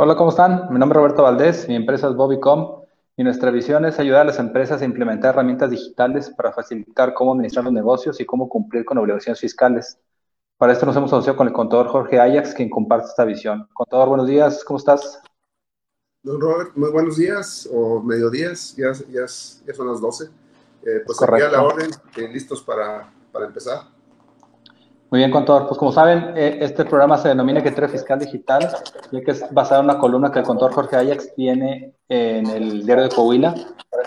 Hola, ¿cómo están? Mi nombre es Roberto Valdés, mi empresa es Bobbycom y nuestra visión es ayudar a las empresas a implementar herramientas digitales para facilitar cómo administrar los negocios y cómo cumplir con obligaciones fiscales. Para esto nos hemos asociado con el contador Jorge Ajax, quien comparte esta visión. Contador, buenos días, ¿cómo estás? Don Robert, muy buenos días o mediodías, ya, ya, ya son las 12. Eh, pues aquí a la orden, eh, listos para, para empezar. Muy bien, contador. Pues como saben, eh, este programa se denomina Criterio Fiscal Digital, ya que es basado en una columna que el contador Jorge Ajax tiene en el diario de Coahuila,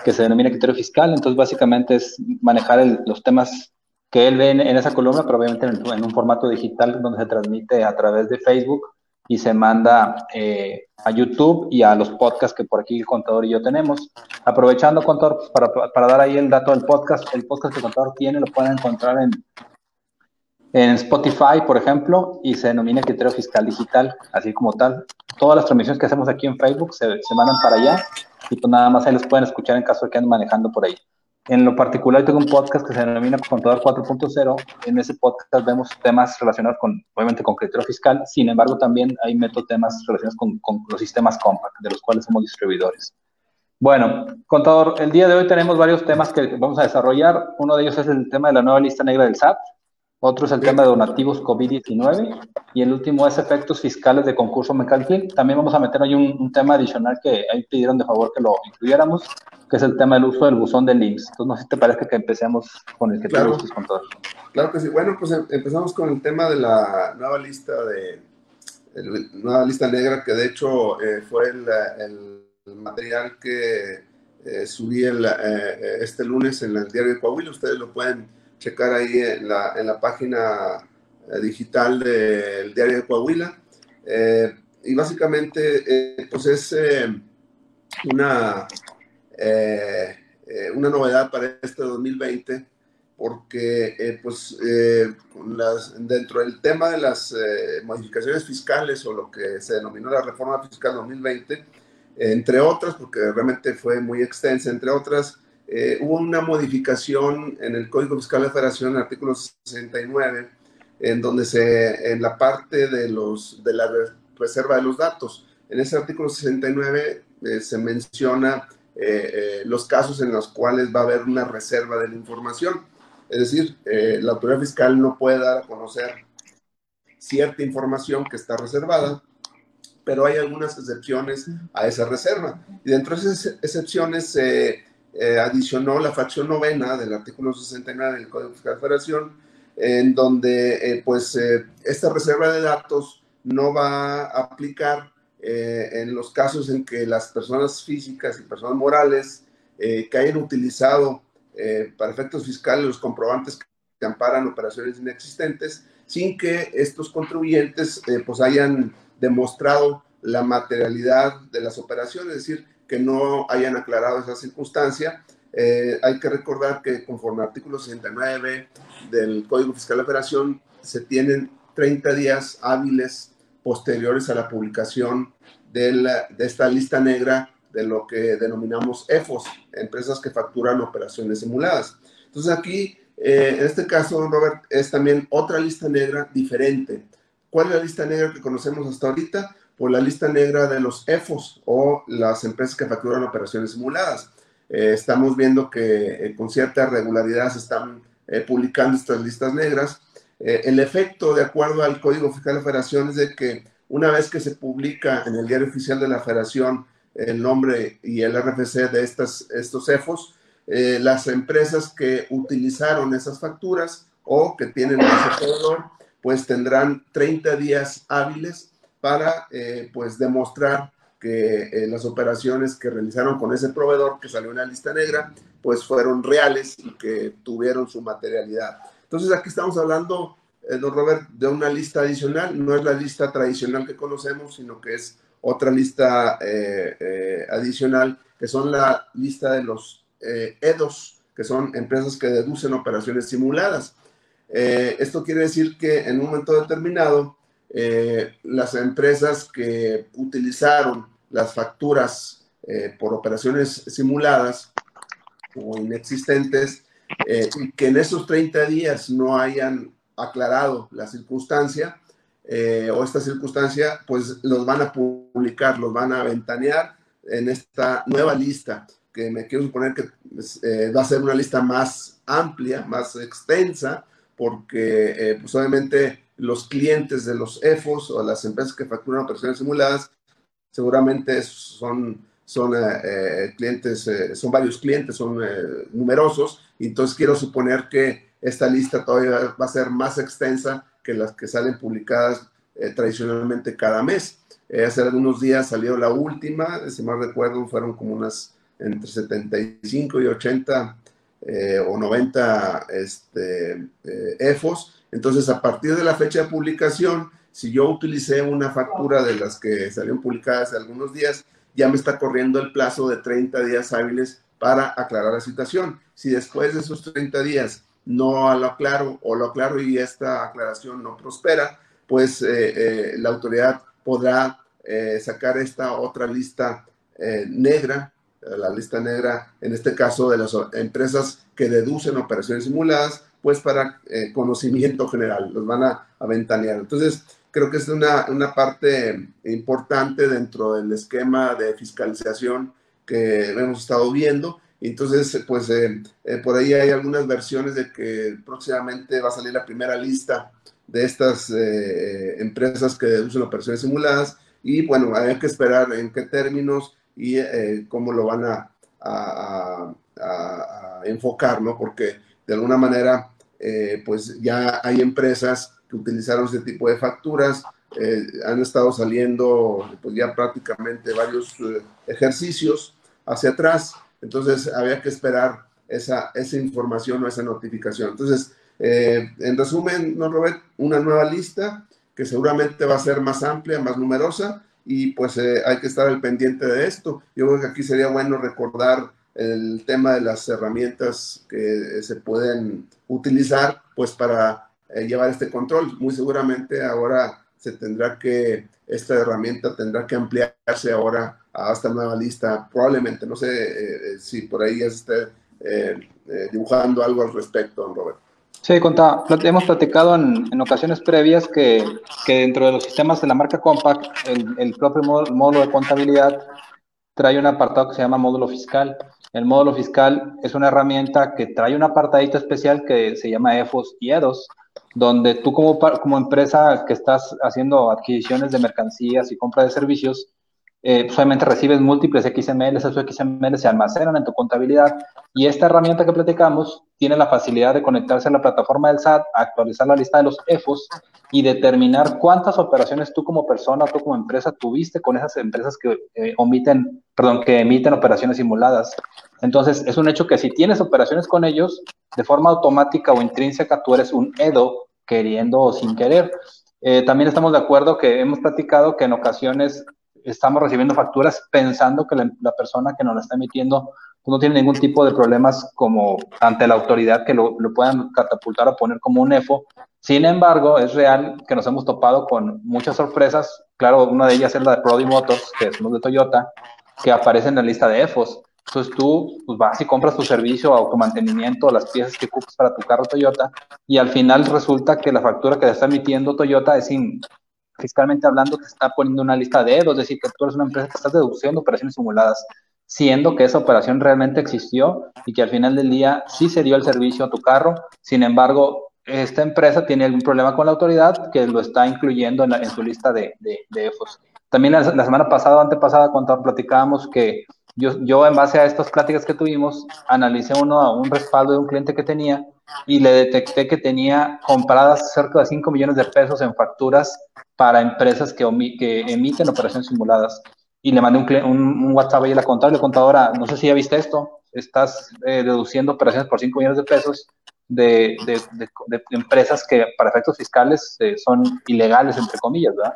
que se denomina Criterio Fiscal. Entonces, básicamente es manejar los temas que él ve en, esa columna, pero obviamente en, un formato digital donde se transmite a través de Facebook y se manda eh, a YouTube y a los podcasts que por aquí el contador y yo tenemos. Aprovechando, contador, pues, para, para dar ahí el dato del podcast, el podcast que el contador tiene lo pueden encontrar en en Spotify, por ejemplo, y se denomina criterio fiscal digital, así como tal. Todas las transmisiones que hacemos aquí en Facebook se, se mandan para allá y pues nada más ahí los pueden escuchar en caso de que anden manejando por ahí. En lo particular, tengo un podcast que se denomina Contador 4.0. En ese podcast vemos temas relacionados con, obviamente, con criterio fiscal. Sin embargo, también hay meto temas relacionados con, con los sistemas compact, de los cuales somos distribuidores. Bueno, contador, el día de hoy tenemos varios temas que vamos a desarrollar. Uno de ellos es el tema de la nueva lista negra del SAT, otro es el tema de donativos COVID-19 y el último es efectos fiscales de concurso mercantil. También vamos a meter ahí un, tema adicional que ahí pidieron de favor que lo incluyéramos, que es el tema del uso del buzón de links. Entonces, no sé si te parece que empecemos con el que claro. te con todo. Claro que sí. Bueno, pues em, empezamos con el tema de la nueva lista de nueva lista negra, que de hecho eh, fue el, el, material que eh, subí el, eh, este lunes en el diario de Coahuila. Ustedes lo pueden checar ahí en la, en la página eh, digital del diario de Coahuila. Eh, y básicamente, eh, pues es una, una novedad para este 2020 porque pues las, dentro del tema de las modificaciones fiscales o lo que se denominó la reforma fiscal 2020, entre otras, porque realmente fue muy extensa, entre otras, eh, hubo una modificación en el Código Fiscal de la Federación, artículo 69, en donde se, en la parte de, los, de la reserva de los datos, en ese artículo 69 eh, se menciona eh, los casos en los cuales va a haber una reserva de la información. Es decir, la autoridad fiscal no puede dar a conocer cierta información que está reservada, pero hay algunas excepciones a esa reserva. Y dentro de esas excepciones se eh, adicionó la fracción novena del artículo 69 del Código Fiscal de Federación, en donde eh, pues eh, esta reserva de datos no va a aplicar en los casos en que las personas físicas y personas morales que hayan utilizado para efectos fiscales los comprobantes que amparan operaciones inexistentes sin que estos contribuyentes pues hayan demostrado la materialidad de las operaciones, es decir, que no hayan aclarado esa circunstancia. Eh, hay que recordar que conforme al artículo 69 del Código Fiscal de Operación se tienen 30 días hábiles posteriores a la publicación de, la, de esta lista negra de lo que denominamos EFOS, empresas que facturan operaciones simuladas. Entonces aquí, eh, en este caso, Robert, es también otra lista negra diferente. ¿Cuál es la lista negra que conocemos hasta ahorita? Por la lista negra de los EFOS o las empresas que facturan operaciones simuladas. Eh, estamos viendo que eh, con cierta regularidad se están eh, publicando estas listas negras. el efecto, de acuerdo al Código Fiscal de la Federación, es de que una vez que se publica en el diario oficial de la Federación el nombre y el RFC de estas, estos EFOS, las empresas que utilizaron esas facturas o que tienen ese proveedor, pues tendrán 30 días hábiles para eh, pues demostrar que eh, las operaciones que realizaron con ese proveedor que salió en la lista negra pues fueron reales y que tuvieron su materialidad. Entonces aquí estamos hablando, eh, don Robert, de una lista adicional, no es la lista tradicional que conocemos, sino que es otra lista adicional, que son la lista de los EDOS, que son empresas que deducen operaciones simuladas. esto quiere decir que en un momento determinado, eh, las empresas que utilizaron las facturas eh, por operaciones simuladas o inexistentes eh, y que en esos 30 días no hayan aclarado la circunstancia, o esta circunstancia, pues los van a publicar, los van a ventanear en esta nueva lista, que me quiero suponer que pues, va a ser una lista más amplia, más extensa, porque pues los clientes de los EFOS o las empresas que facturan operaciones simuladas seguramente son, son eh, eh, clientes, eh, son varios clientes, son numerosos, entonces quiero suponer que esta lista todavía va a ser más extensa que las que salen publicadas tradicionalmente cada mes. hace algunos días salió la última, si mal recuerdo, fueron como unas entre 75 y 80 o 90 este, EFOS. Entonces, a partir de la fecha de publicación, si yo utilicé una factura de las que salieron publicadas hace algunos días, ya me está corriendo el plazo de 30 días hábiles para aclarar la situación. Si después de esos 30 días no lo aclaro o lo aclaro y esta aclaración no prospera, pues eh, eh, la autoridad podrá eh, sacar esta otra lista negra, la lista negra en este caso de las empresas que deducen operaciones simuladas, pues para conocimiento general, los van a, a ventanear. Entonces, creo que es una, una parte importante dentro del esquema de fiscalización que hemos estado viendo. Entonces, pues eh, eh, por ahí hay algunas versiones de que próximamente va a salir la primera lista de estas eh, empresas que deducen operaciones simuladas y bueno, hay que esperar en qué términos y cómo lo van a, a, a, enfocar, ¿no? Porque de alguna manera, pues ya hay empresas que utilizaron este tipo de facturas. Eh, han estado saliendo pues ya prácticamente varios eh, ejercicios hacia atrás, entonces había que esperar esa, esa información o esa notificación. Entonces, eh, en resumen, ¿no, Robert? Una nueva lista que seguramente va a ser más amplia, más numerosa, y pues hay que estar al pendiente de esto. Yo creo que aquí sería bueno recordar el tema de las herramientas que se pueden utilizar pues para eh, llevar este control. Muy seguramente ahora se tendrá que, esta herramienta tendrá que ampliarse ahora a esta nueva lista. Probablemente, no sé eh, eh, si por ahí esté dibujando algo al respecto, don Robert. Sí, conta, hemos platicado en, ocasiones previas que, que, dentro de los sistemas de la marca Compact, el, el propio módulo de contabilidad trae un apartado que se llama módulo fiscal. El módulo fiscal es una herramienta que trae un apartadito especial que se llama EFOS y EDOS, donde tú como, como empresa que estás haciendo adquisiciones de mercancías y compra de servicios, eh, pues obviamente recibes múltiples XML, esos XML se almacenan en tu contabilidad y esta herramienta que platicamos tiene la facilidad de conectarse a la plataforma del SAT, actualizar la lista de los EFOS y determinar cuántas operaciones tú como persona, tú como empresa tuviste con esas empresas que eh, omiten, perdón, que emiten operaciones simuladas. Entonces, es un hecho que si tienes operaciones con ellos, de forma automática o intrínseca, tú eres un EDO queriendo o sin querer. Eh, también estamos de acuerdo que hemos platicado que en ocasiones estamos recibiendo facturas pensando que la, persona que nos la está emitiendo pues, no tiene ningún tipo de problemas como ante la autoridad que lo, lo, puedan catapultar o poner como un EFO. Sin embargo, es real que nos hemos topado con muchas sorpresas. Claro, una de ellas es la de Prodi Motors, que es uno de Toyota, que aparece en la lista de EFOS. Entonces tú pues, vas y compras tu servicio, automantenimiento, las piezas que ocupas para tu carro Toyota, y al final resulta que la factura que te está emitiendo Toyota es sin, fiscalmente hablando, te está poniendo una lista de EDO, es decir, que tú eres una empresa que estás deduciendo operaciones simuladas, siendo que esa operación realmente existió y que al final del día sí se dio el servicio a tu carro, sin embargo, esta empresa tiene algún problema con la autoridad que lo está incluyendo en, su lista de, de. También la, semana pasada, antepasada, cuando platicábamos que yo, yo en base a estas pláticas que tuvimos, analicé uno, un respaldo de un cliente que tenía y le detecté que tenía compradas cerca de 5 millones de pesos en facturas para empresas que, emiten operaciones simuladas. Y le mandé un, un, WhatsApp ahí a la contadora, la contadora, no sé si ya viste esto, estás eh, deduciendo operaciones por 5 millones de pesos de, de, de, empresas que para efectos fiscales eh, son ilegales, entre comillas, ¿verdad?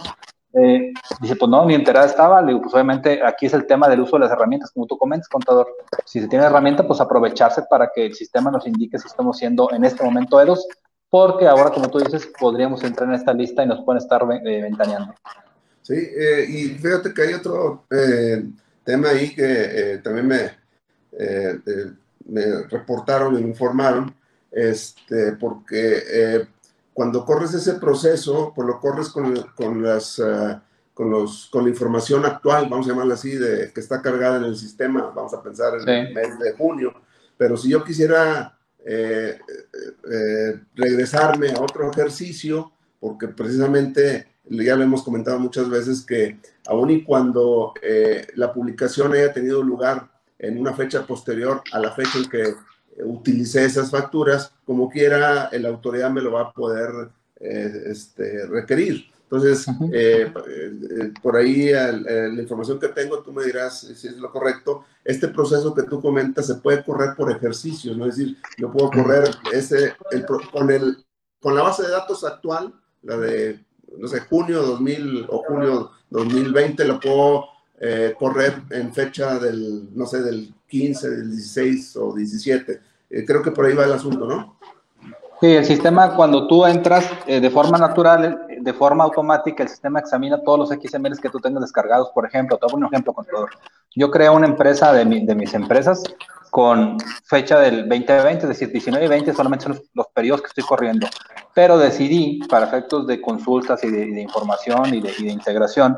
Eh, dice, pues no, ni enterada estaba. Le digo, pues obviamente aquí es el tema del uso de las herramientas, como tú comentas, contador. Si se tiene herramienta, pues aprovecharse para que el sistema nos indique si estamos siendo en este momento EDOS, porque ahora, como tú dices, podríamos entrar en esta lista y nos pueden estar eh, ventaneando. Sí, eh, y fíjate que hay otro tema ahí que también me, reportaron, me informaron, este, porque cuando corres ese proceso, pues lo corres con, con las, eh, con, los, con la información actual, vamos a llamarla así, de, que está cargada en el sistema, vamos a pensar en el mes de junio. Pero si yo quisiera eh, eh, regresarme a otro ejercicio, porque precisamente ya lo hemos comentado muchas veces que aun y cuando la publicación haya tenido lugar en una fecha posterior a la fecha en que utilicé esas facturas, como quiera, la autoridad me lo va a poder eh, este, requerir. Entonces, eh, eh, por ahí la información que tengo, tú me dirás si es lo correcto. Este proceso que tú comentas se puede correr por ejercicio, ¿no? Es decir, yo puedo correr ese, con, el, con la base de datos actual, la de, no sé, junio 2000 o junio 2020, lo puedo correr en fecha del, no sé, del 15, del 16 o 17. Eh, creo que por ahí va el asunto, ¿no? Sí, el sistema cuando tú entras eh, de forma natural, de forma automática, el sistema examina todos los XMLs que tú tengas descargados. Por ejemplo, te hago un ejemplo con todo. Yo creo una empresa de, de mis empresas con fecha del 2020, es decir, 19 y 20 solamente son los, periodos que estoy corriendo. Pero decidí, para efectos de consultas y de, información y de, y de integración,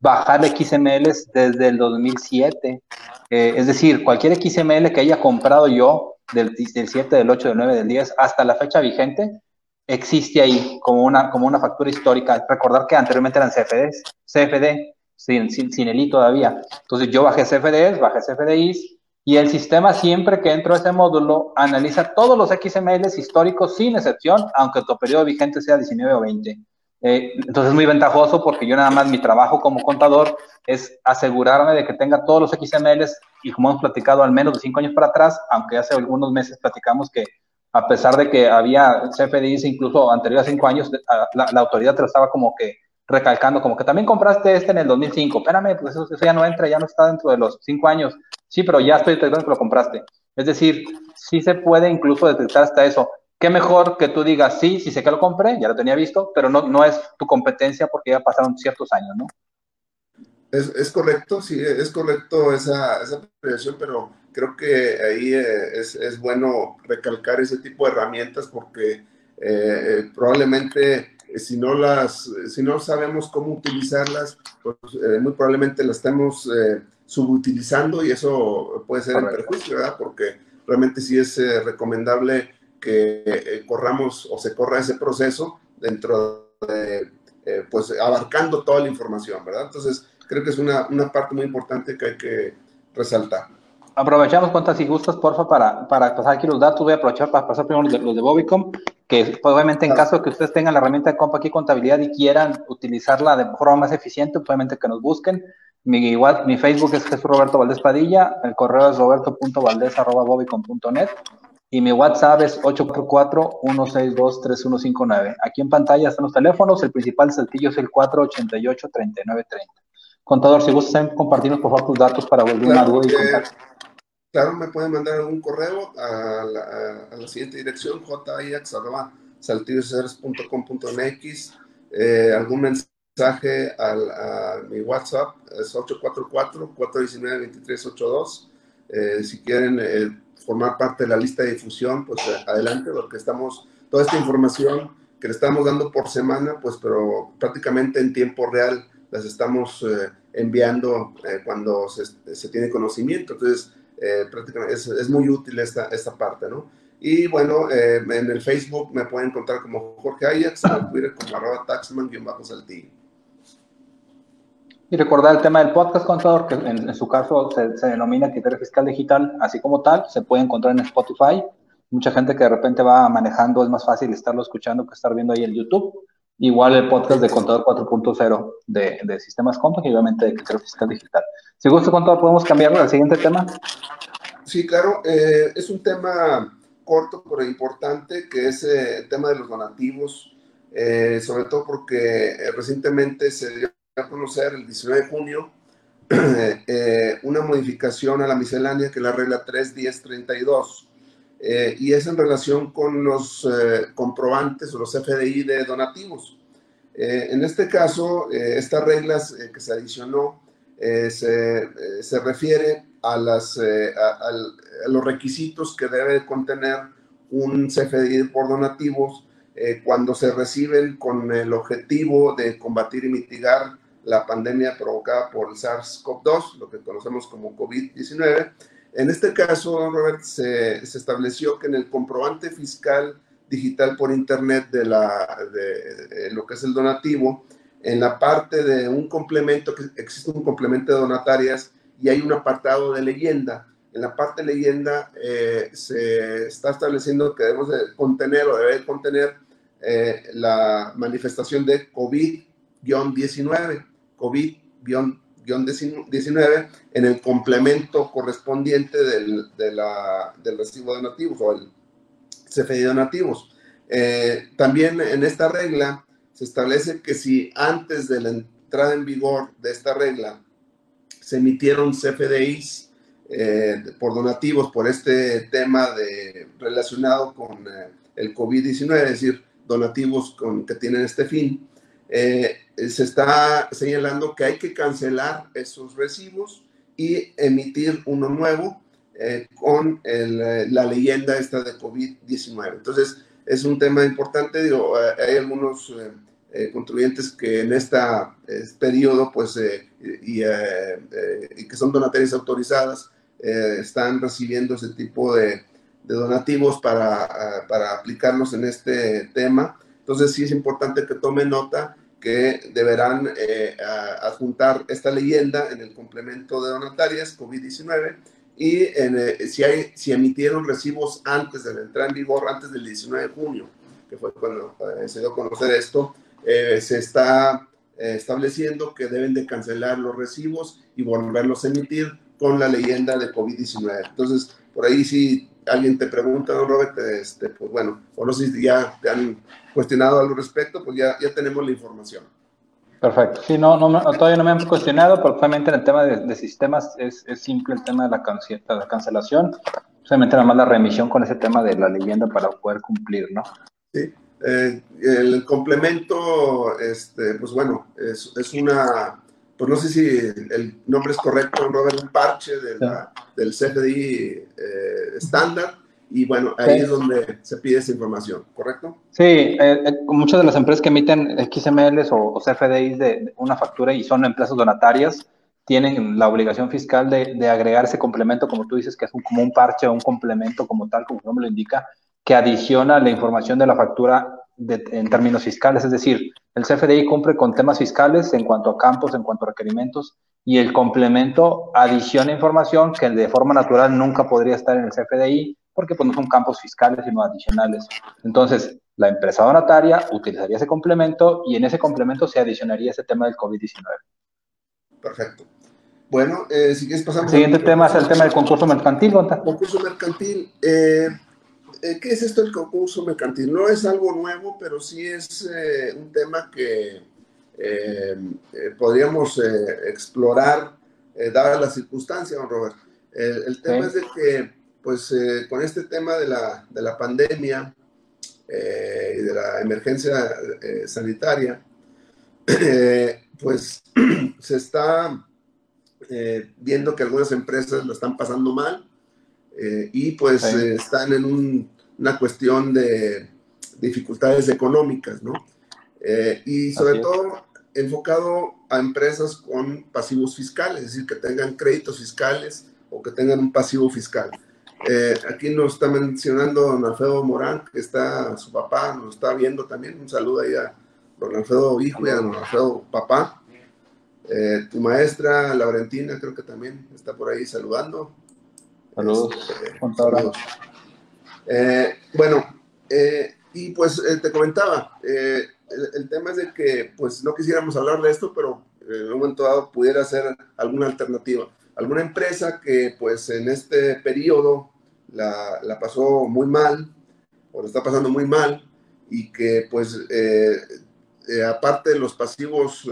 bajar XMLs desde el 2007. Eh, es decir, cualquier XML que haya comprado yo del, 7, del 8, del 9, del 10 hasta la fecha vigente, existe ahí como una, como una factura histórica. Recordar que anteriormente eran CFDs, CFD, sin, sin, sin el I todavía. Entonces yo bajé CFDs, bajé CFDIs, y el sistema siempre que entro a ese módulo analiza todos los XMLs históricos sin excepción, aunque tu periodo vigente sea 19 o 20. Eh, entonces es muy ventajoso porque yo nada más mi trabajo como contador es asegurarme de que tenga todos los XMLs y como hemos platicado al menos de cinco años para atrás, aunque hace algunos meses platicamos que a pesar de que había CFDIs incluso anterior a cinco años, la, autoridad te lo estaba como que recalcando, como que también compraste este en el 2005, espérame, pues eso, ya no entra, ya no está dentro de los cinco años, sí, pero ya estoy detectando que lo compraste. Es decir, sí se puede incluso detectar hasta eso qué mejor que tú digas, sí, sí sé que lo compré, ya lo tenía visto, pero no, no es tu competencia porque ya pasaron ciertos años, ¿no? Es, es correcto, sí, es correcto esa, esa pero creo que ahí eh, es, es, bueno recalcar ese tipo de herramientas porque eh, eh, probablemente si no las, si no sabemos cómo utilizarlas, pues muy probablemente las estemos subutilizando y eso puede ser en perjuicio, ¿verdad? Porque realmente sí es recomendable que eh, corramos o se corra ese proceso dentro de, eh, pues, abarcando toda la información, ¿verdad? Entonces, creo que es una, una parte muy importante que hay que resaltar. Aprovechamos cuentas si gustas, porfa, para, para pasar aquí los datos. Voy a aprovechar para pasar primero los de, los de Bobicom, que pues, obviamente en caso de que ustedes tengan la herramienta de compa aquí contabilidad y quieran utilizarla de forma más eficiente, obviamente que nos busquen. Mi, igual, mi Facebook es Jesús Roberto Valdés Padilla, el correo es roberto.valdés.bobicom.net y mi WhatsApp es 844-162-3159. Aquí en pantalla están los teléfonos, el principal saltillo es el 488-3930. Contador, si gustas compartirnos por favor tus datos para volver a duda y contacto. Claro, me pueden mandar un correo a la, a la siguiente dirección, jaix.saltilloceres.com.mx, eh, algún mensaje al, a mi WhatsApp, es 844-419-2382. Eh, si quieren... Eh, formar parte de la lista de difusión, pues eh, adelante, porque estamos, toda esta información que le estamos dando por semana, pues pero prácticamente en tiempo real las estamos eh, enviando eh, cuando se, se, tiene conocimiento. Entonces, prácticamente es, muy útil esta, esta parte, ¿no? Y bueno, en el Facebook me pueden encontrar como Jorge Ajax, en Twitter como arroba taxman-saltillo. Y recordar el tema del podcast contador, que en, su caso se, denomina criterio fiscal digital, así como tal, se puede encontrar en Spotify. Mucha gente que de repente va manejando, es más fácil estarlo escuchando que estar viendo ahí el YouTube. Igual el podcast de Contador 4.0 de, de, Sistemas Contos y obviamente de criterio fiscal digital. Si gusta, Contador, ¿podemos cambiarlo al siguiente tema? Sí, claro. Eh, es un tema corto pero importante, que es eh, el tema de los donativos, eh, sobre todo porque recientemente se dio a conocer el 19 de junio eh, una modificación a la miscelánea que es la regla 31032 eh, y es en relación con los eh, comprobantes o los FDI de donativos. en este caso, estas reglas que se adicionó se, se, refiere a, las, a, los requisitos que debe contener un CFDI por donativos cuando se reciben con el objetivo de combatir y mitigar la pandemia provocada por el SARS-CoV-2, lo que conocemos como COVID-19. En este caso, Robert, se, se, estableció que en el comprobante fiscal digital por Internet de, la, de, lo que es el donativo, en la parte de un complemento, que existe un complemento de donatarias y hay un apartado de leyenda. En la parte de leyenda eh, se está estableciendo que debemos de contener o debe contener eh, la manifestación de COVID-19, COVID-19 en el complemento correspondiente del, de del recibo de donativos o el CFDI donativos. Eh, también en esta regla se establece que si antes de la entrada en vigor de esta regla se emitieron CFDIs eh, por donativos por este tema de, relacionado con eh, el COVID-19, es decir, donativos con, que tienen este fin, eh, se está señalando que hay que cancelar esos recibos y emitir uno nuevo con la leyenda esta de COVID-19. Entonces, es un tema importante, digo, hay algunos eh, contribuyentes que en este periodo, pues, eh, y, y, que son donatarias autorizadas, están recibiendo ese tipo de, de donativos para, para, aplicarlos en este tema. Entonces, sí es importante que tomen nota que deberán adjuntar esta leyenda en el complemento de donatarias COVID-19 y en, si, hay, si emitieron recibos antes de la entrada en vigor, antes del 19 de junio, que fue cuando se dio a conocer esto, eh, se está eh, estableciendo que deben de cancelar los recibos y volverlos a emitir con la leyenda de COVID-19. Entonces, por ahí si alguien te pregunta, don Robert, este, pues bueno, o no sé si ya te han cuestionado al respecto, pues ya, ya tenemos la información. Perfecto. Sí, no, no, todavía no me han cuestionado, pero obviamente en el tema de, sistemas es, es, simple el tema de la, la cancelación. Solamente nada más la remisión con ese tema de la leyenda para poder cumplir, ¿no? Sí. Eh, el complemento, este, pues bueno, es, es, una, pues no sé si el nombre es correcto, Robert, un parche de la, del CFDI eh, estándar. Y bueno, ahí es donde se pide esa información, ¿correcto? Sí, eh, muchas de las empresas que emiten XMLs o, o CFDIs de, una factura y son empresas donatarias, tienen la obligación fiscal de, de, agregar ese complemento, como tú dices, que es un, como un parche o un complemento como tal, como el nombre lo indica, que adiciona la información de la factura en términos fiscales, es decir, el CFDI cumple con temas fiscales en cuanto a campos, en cuanto a requerimientos, y el complemento adiciona información que de forma natural nunca podría estar en el CFDI, porque pues, no son campos fiscales, sino adicionales. Entonces, la empresa donataria utilizaría ese complemento y en ese complemento se adicionaría ese tema del COVID-19. Perfecto. Bueno, eh, si quieres pasamos. El siguiente tema es el tema del concurso mercantil. Concurso mercantil. Eh, eh, ¿qué es esto del concurso mercantil? No es algo nuevo, pero sí es eh, un tema que eh, podríamos explorar dadas las circunstancias, don Robert. el tema es de que, pues, con este tema de la, de la pandemia y de la emergencia sanitaria, pues se está viendo que algunas empresas lo están pasando mal eh, y pues eh, están en una cuestión de dificultades económicas, ¿no? Eh, y sobre todo enfocado a empresas con pasivos fiscales, es decir, que tengan créditos fiscales o que tengan un pasivo fiscal. Aquí nos está mencionando don Alfredo Morán, que está, su papá nos está viendo también. Un saludo ahí a don Alfredo hijo y a don Alfredo papá. tu maestra, Laurentina, creo que también está por ahí saludando. Saludos. Este, eh, bueno, eh, y pues eh, te comentaba, el, tema es de que pues no quisiéramos hablar de esto, pero en un momento dado pudiera ser alguna alternativa. Alguna empresa que pues en este periodo la, la pasó muy mal, o lo está pasando muy mal, y que pues aparte de los pasivos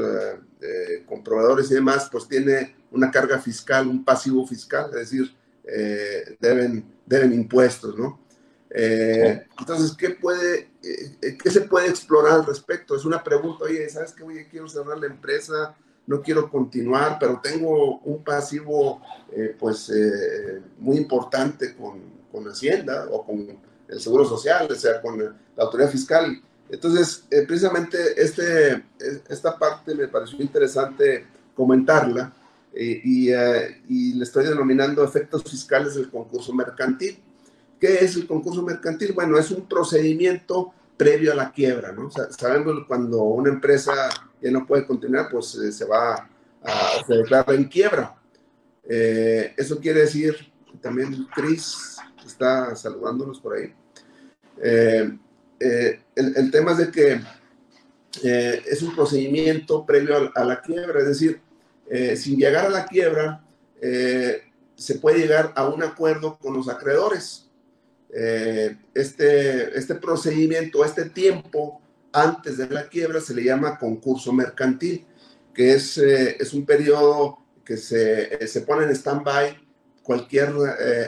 comprobadores y demás, pues tiene una carga fiscal, un pasivo fiscal, es decir, eh, deben, deben impuestos, ¿no? Eh, entonces, ¿qué, puede, eh, ¿qué se puede explorar al respecto? Es una pregunta, oye, ¿sabes qué? Oye, quiero cerrar la empresa, no quiero continuar, pero tengo un pasivo, pues, muy importante con, con, Hacienda o con el Seguro Social, o sea, con la autoridad fiscal. Entonces, eh, precisamente este, esta parte me pareció interesante comentarla eh, y, y, le estoy denominando efectos fiscales del concurso mercantil. ¿Qué es el concurso mercantil? Bueno, es un procedimiento previo a la quiebra, ¿no? sabemos cuando una empresa no puede continuar, pues se va a, se en quiebra. eso quiere decir, también Cris está saludándonos por ahí. Eh, eh, el, tema es de que eh, es un procedimiento previo a, la quiebra, es decir, sin llegar a la quiebra, se puede llegar a un acuerdo con los acreedores. este, este procedimiento, este tiempo antes de la quiebra se le llama concurso mercantil, que es, es un periodo que se, se pone en stand-by cualquier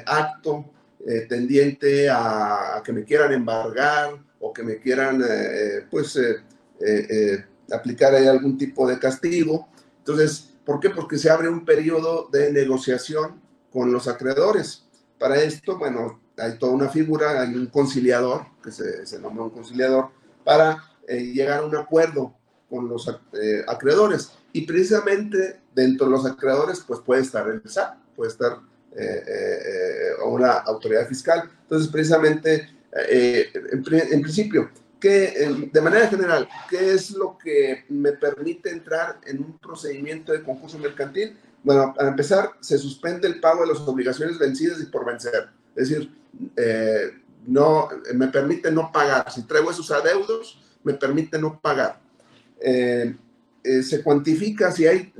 acto eh, tendiente a, que me quieran embargar o que me quieran, eh, pues, eh, aplicar ahí algún tipo de castigo. Entonces, ¿por qué? Porque se abre un periodo de negociación con los acreedores. Para esto, bueno, hay toda una figura, hay un conciliador, que se, se nombra un conciliador, para llegar a un acuerdo con los acreedores. Y precisamente dentro de los acreedores, pues puede estar el SAT, puede estar eh, eh, o una autoridad fiscal. Entonces, precisamente, eh, en, principio, que de manera general, ¿qué es lo que me permite entrar en un procedimiento de concurso mercantil? Bueno, para empezar, se suspende el pago de las obligaciones vencidas y por vencer. Es decir, no, me permite no pagar. Si traigo esos adeudos, me permite no pagar. se cuantifica si hay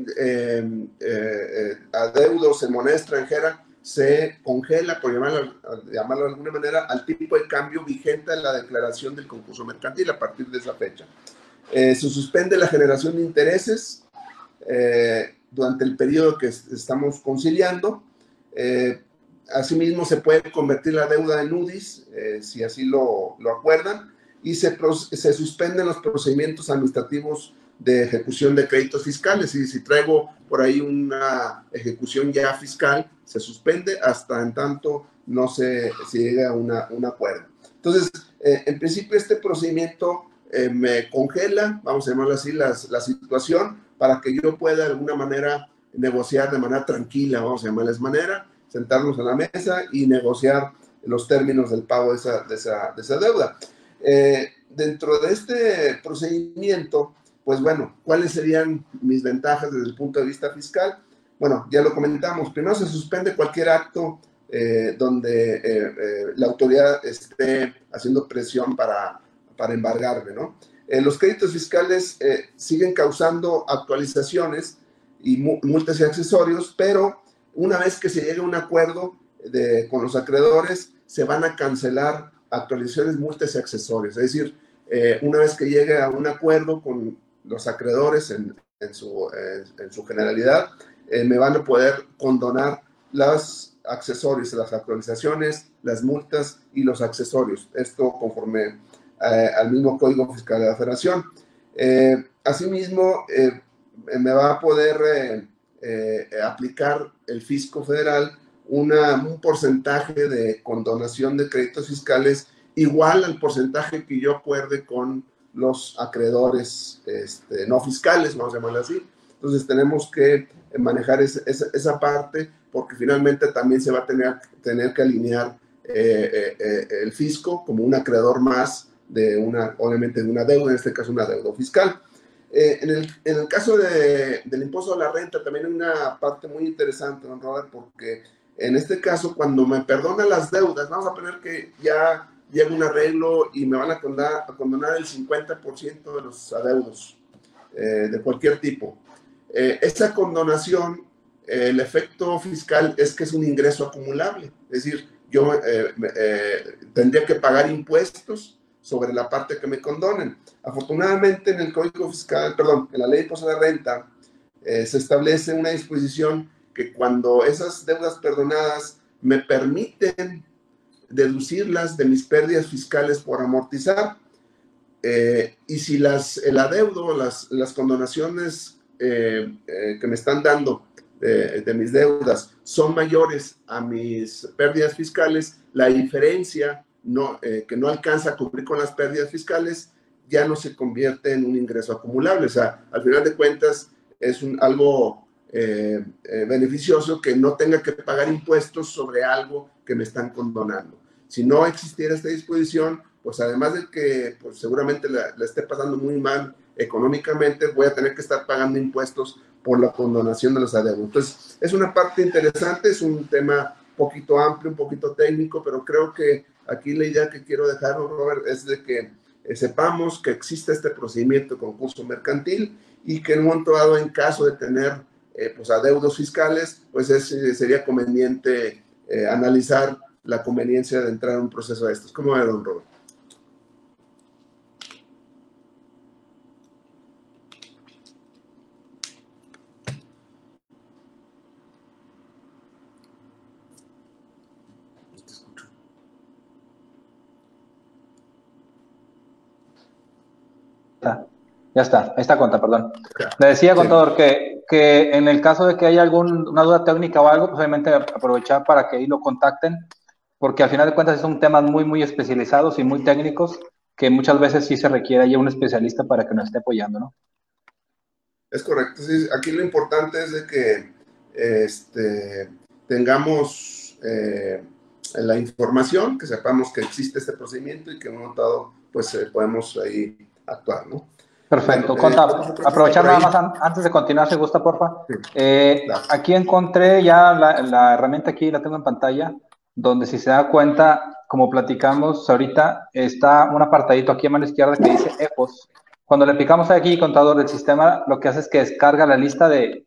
adeudos en moneda extranjera se congela, por llamarlo, llamarlo, de alguna manera, al tipo de cambio vigente en la declaración del concurso mercantil a partir de esa fecha. Eh, se suspende la generación de intereses eh, durante el periodo que estamos conciliando. Eh, asimismo, se puede convertir la deuda en UDIs, si así lo, lo acuerdan, y se, se suspenden los procedimientos administrativos de ejecución de créditos fiscales. Y si traigo por ahí una ejecución ya fiscal, se suspende hasta en tanto no se, se llegue a una, un acuerdo. Entonces, eh, en principio este procedimiento eh, me congela, vamos a llamarlo así, la situación para que yo pueda de alguna manera negociar de manera tranquila, vamos a llamarles manera, sentarnos a la mesa y negociar los términos del pago de esa, de esa, de esa deuda. Eh, dentro de este procedimiento, pues bueno, ¿cuáles serían mis ventajas desde el punto de vista fiscal? Bueno, ya lo comentamos. Primero se suspende cualquier acto eh, donde eh, eh, la autoridad esté haciendo presión para, para embargarme, ¿no? los créditos fiscales siguen causando actualizaciones y multas y accesorios, pero una vez que se llegue a un acuerdo de, con los acreedores, se van a cancelar actualizaciones, multas y accesorios. Es decir, una vez que llegue a un acuerdo con los acreedores en, su, en su, generalidad eh, me van a poder condonar los accesorios, las actualizaciones, las multas y los accesorios. Esto conforme eh, al mismo Código Fiscal de la Federación. Eh, asimismo, me va a poder aplicar el fisco federal una, un porcentaje de condonación de créditos fiscales igual al porcentaje que yo acuerde con los acreedores este, no fiscales, vamos a llamarlo así. Entonces tenemos que manejar esa, parte porque finalmente también se va a tener, tener que alinear eh, eh, eh, el fisco como un acreedor más de una, obviamente de una deuda, en este caso una deuda fiscal. en, el, en, el, caso de, del impuesto a la renta también hay una parte muy interesante, don Robert, porque en este caso cuando me perdonan las deudas, vamos a poner que ya llega un arreglo y me van a condonar, a condonar el 50% de los adeudos eh, de cualquier tipo. Eh, esa condonación, eh, el efecto fiscal es que es un ingreso acumulable, es decir, yo tendría que pagar impuestos sobre la parte que me condonen. Afortunadamente en el Código Fiscal, perdón, en la Ley de Impuesto de Renta, se establece una disposición que cuando esas deudas perdonadas me permiten deducirlas de mis pérdidas fiscales por amortizar. Eh, y si las, el adeudo, las, las condonaciones eh, eh, que me están dando de, mis deudas son mayores a mis pérdidas fiscales, la diferencia no, que no alcanza a cubrir con las pérdidas fiscales ya no se convierte en un ingreso acumulable. O sea, al final de cuentas es un, algo eh, eh, beneficioso que no tenga que pagar impuestos sobre algo que me están condonando. Si no existiera esta disposición, pues además de que pues, seguramente la, esté pasando muy mal económicamente, voy a tener que estar pagando impuestos por la condonación de los adeudos. Entonces, es una parte interesante, es un tema poquito amplio, un poquito técnico, pero creo que aquí la idea que quiero dejar, Robert, es de que eh, sepamos que existe este procedimiento de concurso mercantil y que en un momento dado, en caso de tener eh, pues adeudos fiscales, pues es, eh, sería conveniente eh, analizar la conveniencia de entrar en un proceso de estos. ¿Cómo ve, don Robert? Ya está, ahí está cuenta, perdón. Le decía, contador, que, que en el caso de que haya alguna duda técnica o algo, pues obviamente aprovechar para que ahí lo contacten, porque al final de cuentas son temas muy, muy especializados y muy técnicos que muchas veces sí se requiere ya un especialista para que nos esté apoyando, ¿no? Es correcto. Sí, aquí lo importante es de que este, tengamos eh, la información, que sepamos que existe este procedimiento y que en un momento pues eh, podemos ahí actuar, ¿no? Perfecto. Conta, aprovechar nada más antes de continuar, si gusta, porfa. Eh, aquí encontré ya la, herramienta aquí, la tengo en pantalla, donde si se da cuenta, como platicamos ahorita, está un apartadito aquí a mano izquierda que dice EPOS. Cuando le picamos aquí, contador del sistema, lo que hace es que descarga la lista de,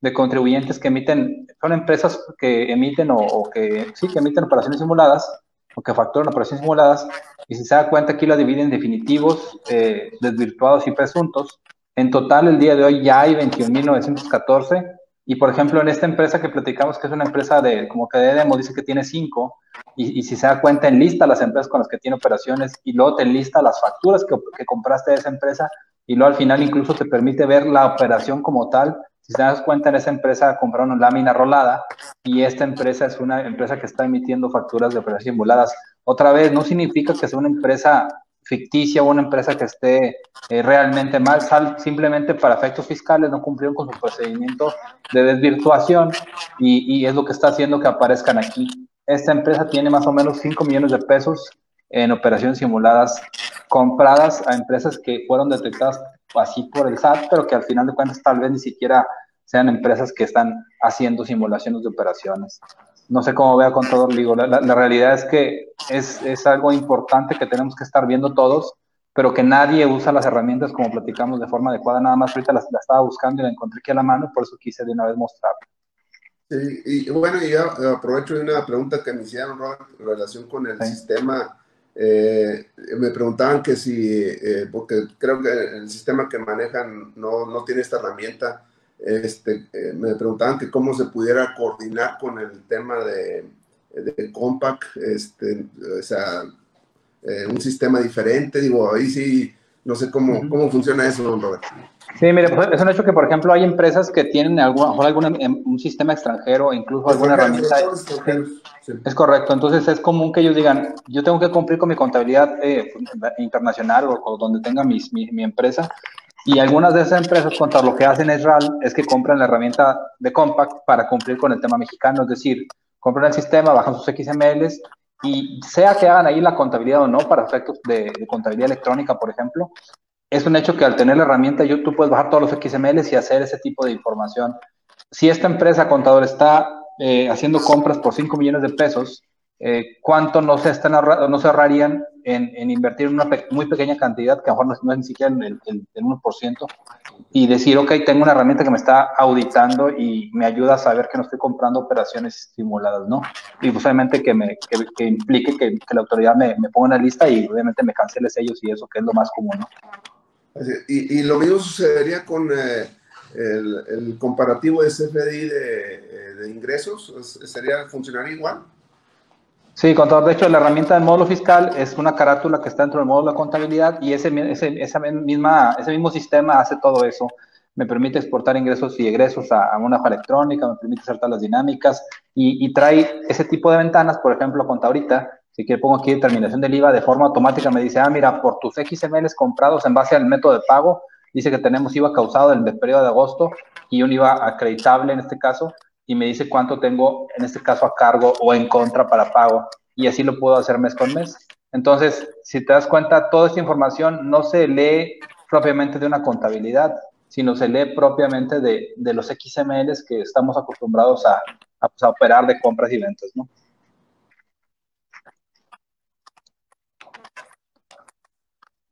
de, contribuyentes que emiten, son empresas que emiten o, o, que sí, que emiten operaciones simuladas o que facturan operaciones simuladas, y si se da cuenta aquí lo dividen en definitivos, eh, desvirtuados y presuntos. En total, el día de hoy ya hay 21.914, y por ejemplo, en esta empresa que platicamos, que es una empresa de, como que de demo, dice que tiene 5, y, y, si se da cuenta, en lista las empresas con las que tiene operaciones, y luego te lista las facturas que, que compraste de esa empresa, y luego al final incluso te permite ver la operación como tal, si te das cuenta, en esa empresa compraron lámina rolada y esta empresa es una empresa que está emitiendo facturas de operaciones simuladas. Otra vez, no significa que sea una empresa ficticia o una empresa que esté eh, realmente mal, simplemente para efectos fiscales no cumplieron con su procedimiento de desvirtuación y, y, es lo que está haciendo que aparezcan aquí. Esta empresa tiene más o menos 5 millones de pesos en operaciones simuladas compradas a empresas que fueron detectadas así por el SAT, pero que al final de cuentas tal vez ni siquiera sean empresas que están haciendo simulaciones de operaciones. No sé cómo vea con todo, digo, la, la, realidad es que es, es, algo importante que tenemos que estar viendo todos, pero que nadie usa las herramientas como platicamos de forma adecuada, nada más ahorita la, la estaba buscando y la encontré aquí a la mano, por eso quise de una vez mostrarla. Sí, y bueno, y aprovecho de una pregunta que me hicieron, Robert, en relación con el sí. sistema eh, me preguntaban que si, eh, porque creo que el sistema que manejan no, no tiene esta herramienta, este, eh, me preguntaban que cómo se pudiera coordinar con el tema de, de Compact, este, o sea, eh, un sistema diferente, digo, ahí sí, no sé cómo, cómo funciona eso, don Roberto. Sí, mire, pues es un hecho que, por ejemplo, hay empresas que tienen algún, algún em, un sistema extranjero, incluso alguna herramienta. Sí, es correcto. Entonces, es común que ellos digan, yo tengo que cumplir con mi contabilidad eh, internacional o, o, donde tenga mi, mi, mi, empresa. Y algunas de esas empresas, contra lo que hacen es RAL, es que compran la herramienta de Compact para cumplir con el tema mexicano. Es decir, compran el sistema, bajan sus XMLs y sea que hagan ahí la contabilidad o no, para efectos de, contabilidad electrónica, por ejemplo, es un hecho que al tener la herramienta YouTube puedes bajar todos los XMLs y hacer ese tipo de información. Si esta empresa contador está eh, haciendo compras por 5 millones de pesos, eh, ¿cuánto no se, están no se ahorrarían en, en, invertir una pe muy pequeña cantidad, que a lo mejor no, es ni siquiera el, el, el, 1%, y decir, ok, tengo una herramienta que me está auditando y me ayuda a saber que no estoy comprando operaciones simuladas, ¿no? Y pues obviamente que, me, que, que implique que, que, la autoridad me, me ponga una lista y obviamente me cancele sellos y eso, que es lo más común, ¿no? Y, y, lo mismo sucedería con eh, el, el, comparativo de CFDI de, eh, de, ingresos, ¿sería funcionar igual? Sí, contador. De hecho, la herramienta del módulo fiscal es una carátula que está dentro del módulo de contabilidad y ese, ese, esa misma, ese mismo sistema hace todo eso. Me permite exportar ingresos y egresos a, a una hoja electrónica, me permite hacer todas las dinámicas y, y, trae ese tipo de ventanas, por ejemplo, ahorita si quiero pongo aquí determinación del IVA, de forma automática me dice, ah, mira, por tus XMLs comprados en base al método de pago, dice que tenemos IVA causado en el periodo de agosto y un IVA acreditable en este caso, y me dice cuánto tengo en este caso a cargo o en contra para pago, y así lo puedo hacer mes con mes. Entonces, si te das cuenta, toda esta información no se lee propiamente de una contabilidad, sino se lee propiamente de, de los XMLs que estamos acostumbrados a, a, pues, a, operar de compras y ventas, ¿no?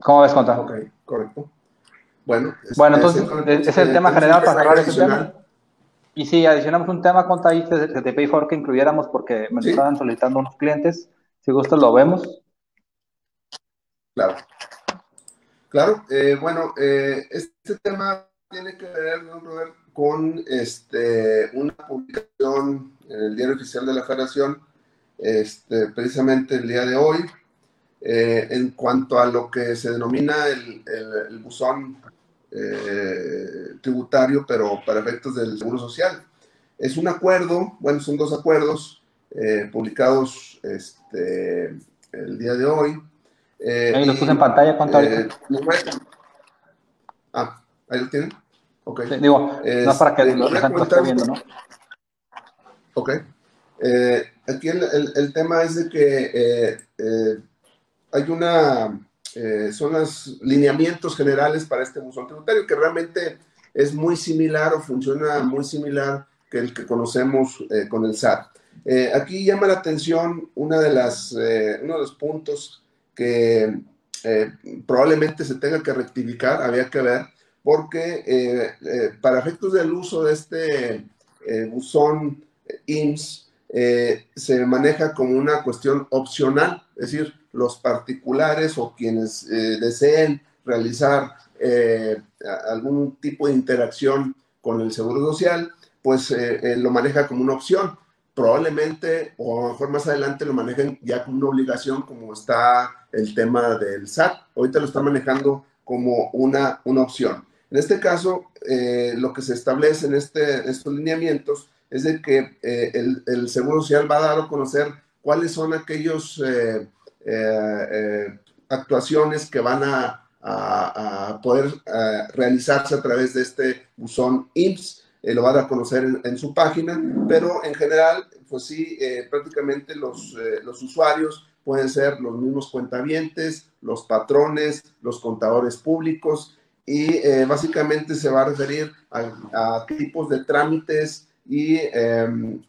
¿Cómo ves, Conta? Ok, correcto. Bueno, bueno entonces, es, es el tema general para cerrar ese tema. Y sí, adicionamos un tema, Conta, ahí de, de Pay4 que incluyéramos porque me ¿Sí? estaban solicitando unos clientes. Si gusta, lo vemos. Claro. Claro, eh, bueno, eh, este tema tiene que ver, ¿no, Robert, con este, una publicación en el Diario Oficial de la Federación, este, precisamente el día de hoy, eh, en cuanto a lo que se denomina el, el, el buzón eh, tributario, pero para efectos del Seguro Social. Es un acuerdo, bueno, son dos acuerdos eh, publicados este, el día de hoy, eh, ahí lo puse en pantalla, ¿cuánto eh, Ah, ahí lo tienen. Ok. Sí, digo, no para que lo estén viendo, ¿no? Ok. Aquí el, el, el, tema es de que hay una, son los lineamientos generales para este buzón tributario que realmente es muy similar o funciona muy similar que el que conocemos con el SAT. aquí llama la atención una de las, uno de los puntos que eh, probablemente se tenga que rectificar, había que ver, porque eh, eh, para efectos del uso de este eh, buzón IMSS se maneja como una cuestión opcional, es decir, los particulares o quienes deseen realizar algún tipo de interacción con el Seguro Social, pues lo maneja como una opción probablemente o mejor más adelante lo manejen ya como una obligación como está el tema del SAT. Ahorita lo están manejando como una, una opción. En este caso, eh, lo que se establece en este, estos lineamientos es de que eh, el, el, Seguro Social va a dar a conocer cuáles son aquellos eh, eh actuaciones que van a, poder realizarse a través de este buzón IMSS eh, lo van a conocer en, su página, pero en general, pues sí, eh, prácticamente los, eh, los usuarios pueden ser los mismos cuentavientes, los patrones, los contadores públicos y eh, básicamente se va a referir a, a tipos de trámites y em,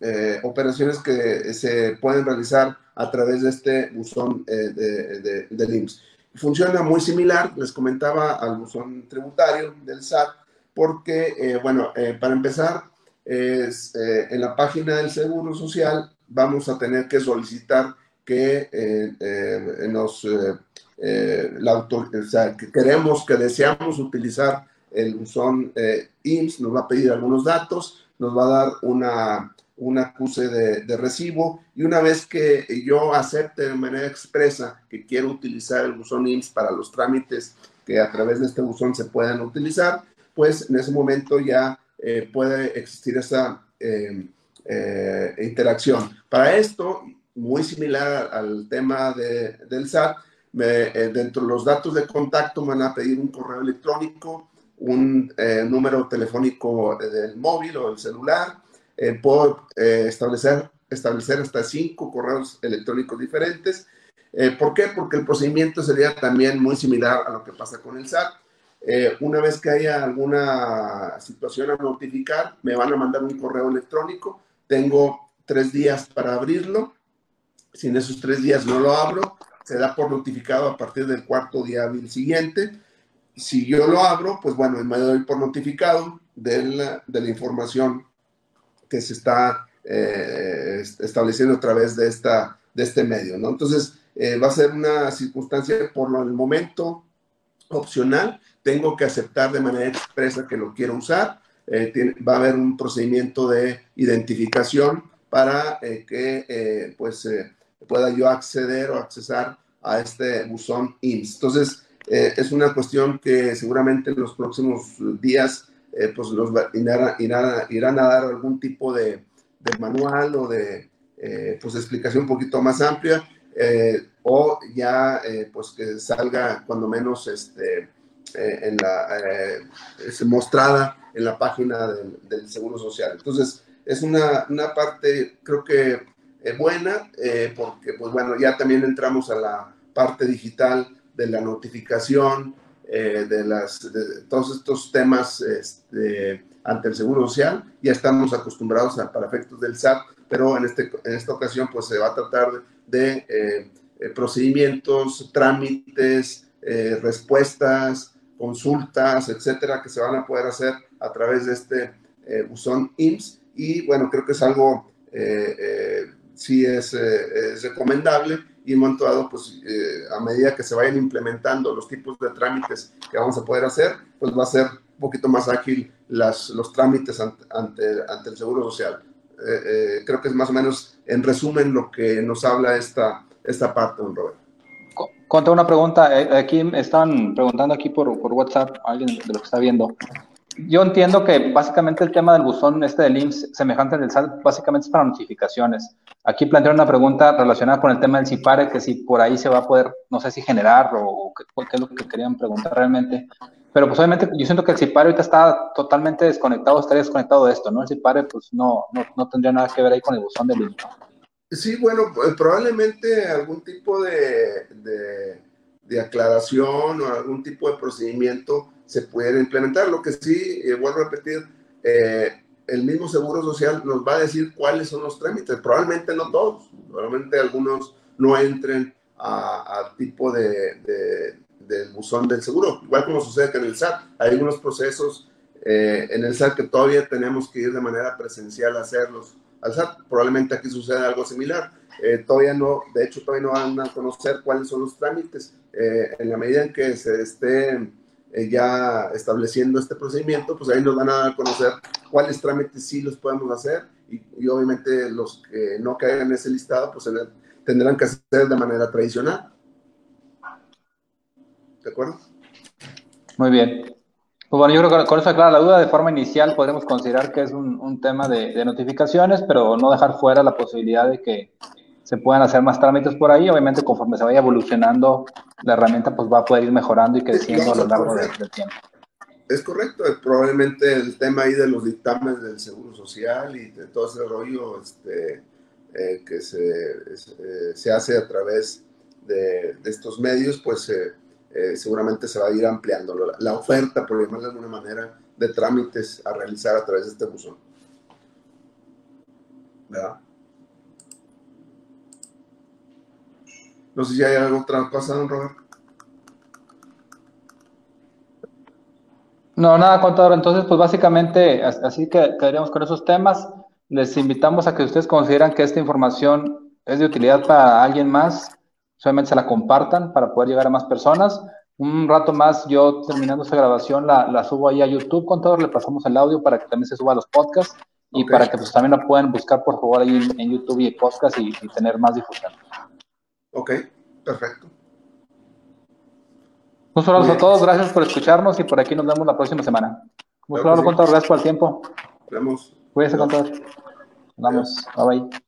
operaciones que se pueden realizar a través de este buzón de, de, del IMSS. Funciona muy similar, les comentaba, al buzón tributario del SAT, porque, eh, bueno, eh, para empezar, es, eh, en la página del Seguro Social vamos a tener que solicitar que nos, la autor que queremos, que deseamos utilizar el buzón IMSS, nos va a pedir algunos datos, nos va a dar una, un acuse de, recibo y una vez que yo acepte de manera expresa que quiero utilizar el buzón IMSS para los trámites que a través de este buzón se puedan utilizar, pues en ese momento ya eh, puede existir esa eh, eh, interacción. Para esto, muy similar al tema de, del SAT, me, dentro de los datos de contacto me van a pedir un correo electrónico, un número telefónico del móvil o del celular. Puedo establecer, establecer hasta cinco correos electrónicos diferentes. ¿Por qué? Porque el procedimiento sería también muy similar a lo que pasa con el SAT eh, una vez que haya alguna situación a notificar, me van a mandar un correo electrónico. Tengo tres días para abrirlo. Si en esos tres días no lo abro, se da por notificado a partir del cuarto día hábil siguiente. Si yo lo abro, pues bueno, me doy por notificado de la, de la información que se está eh, estableciendo a través de, esta, de este medio, ¿no? Entonces, eh, va a ser una circunstancia por el momento opcional, tengo que aceptar de manera expresa que lo quiero usar. Eh, tiene, va a haber un procedimiento de identificación para eh, que eh, pues, pueda yo acceder o accesar a este buzón IMSS. Entonces, es una cuestión que seguramente en los próximos días pues nos irán, irán, irán, a dar algún tipo de, manual o de pues, explicación un poquito más amplia. eh, o ya pues que salga cuando menos este, en la, mostrada en la página del, Seguro Social. Entonces, es una, una parte, creo que buena, porque pues bueno, ya también entramos a la parte digital de la notificación, de, las, de todos estos temas este, ante el Seguro Social. Ya estamos acostumbrados a, para efectos del SAT, pero en, este, en esta ocasión pues se va a tratar de eh, eh, procedimientos, trámites, eh, respuestas, consultas, etcétera, que se van a poder hacer a través de este buzón IMSS. Y bueno, creo que es algo, sí es, es recomendable y en momento dado, pues a medida que se vayan implementando los tipos de trámites que vamos a poder hacer, pues va a ser un poquito más ágil las, los trámites ante, ante, el Seguro Social. Eh, eh, creo que es más o menos, en resumen, lo que nos habla esta, esta parte, don Robert. Conta una pregunta. Eh, aquí están preguntando aquí por, por WhatsApp, alguien de lo que está viendo. Yo entiendo que básicamente el tema del buzón este de links semejante del SAT básicamente es para notificaciones. Aquí plantearon una pregunta relacionada con el tema del CIPARE, que si por ahí se va a poder, no sé si generar o qué, qué es lo que querían preguntar realmente. Pero pues obviamente yo siento que el CIPARE ahorita está totalmente desconectado, estaría desconectado de esto, ¿no? El CIPARE pues no, no, no tendría nada que ver ahí con el buzón de línea. Sí, bueno, pues, probablemente algún tipo de, de, aclaración o algún tipo de procedimiento se pudiera implementar. Lo que sí, eh, vuelvo a repetir, eh, el mismo Seguro Social nos va a decir cuáles son los trámites. Probablemente no todos, probablemente algunos no entren al tipo de, del buzón del seguro, igual como sucede que en el SAT. Hay algunos procesos eh, en el SAT que todavía tenemos que ir de manera presencial a hacerlos al SAT. Probablemente aquí sucede algo similar. Todavía no, de hecho, todavía no van a conocer cuáles son los trámites. En la medida en que se esté ya estableciendo este procedimiento, pues ahí nos van a conocer cuáles trámites sí los podemos hacer y, obviamente los que no caigan en ese listado, pues tendrán que hacer de manera tradicional. ¿De acuerdo? Muy bien. Pues bueno, yo creo que con eso aclara la duda. De forma inicial podemos considerar que es un, tema de, notificaciones, pero no dejar fuera la posibilidad de que se puedan hacer más trámites por ahí. Obviamente, conforme se vaya evolucionando la herramienta, pues va a poder ir mejorando y creciendo a lo largo del tiempo. Es correcto, probablemente el tema ahí de los dictámenes del Seguro Social y de todo ese rollo este, eh, que se, se, hace a través de, estos medios, pues eh, eh, seguramente se va a ir ampliando la, oferta, por llamarlo de alguna manera, de trámites a realizar a través de este buzón. ¿Verdad? No sé si hay otra cosa, don Robert. No, nada, contador. Entonces, pues básicamente, así que quedaríamos con esos temas. Les invitamos a que ustedes consideran que esta información es de utilidad para alguien más solamente se la compartan para poder llegar a más personas. Un rato más, yo terminando esta grabación, la, la subo ahí a YouTube, con todo, le pasamos el audio para que también se suba a los podcasts y para que pues también la puedan buscar por favor ahí en, YouTube y podcast y, tener más difusión. Ok, perfecto. Un saludo a todos, gracias por escucharnos y por aquí nos vemos la próxima semana. Un saludo, contador, gracias por el tiempo. Nos vemos. Cuídense, contador. Vamos, bye bye.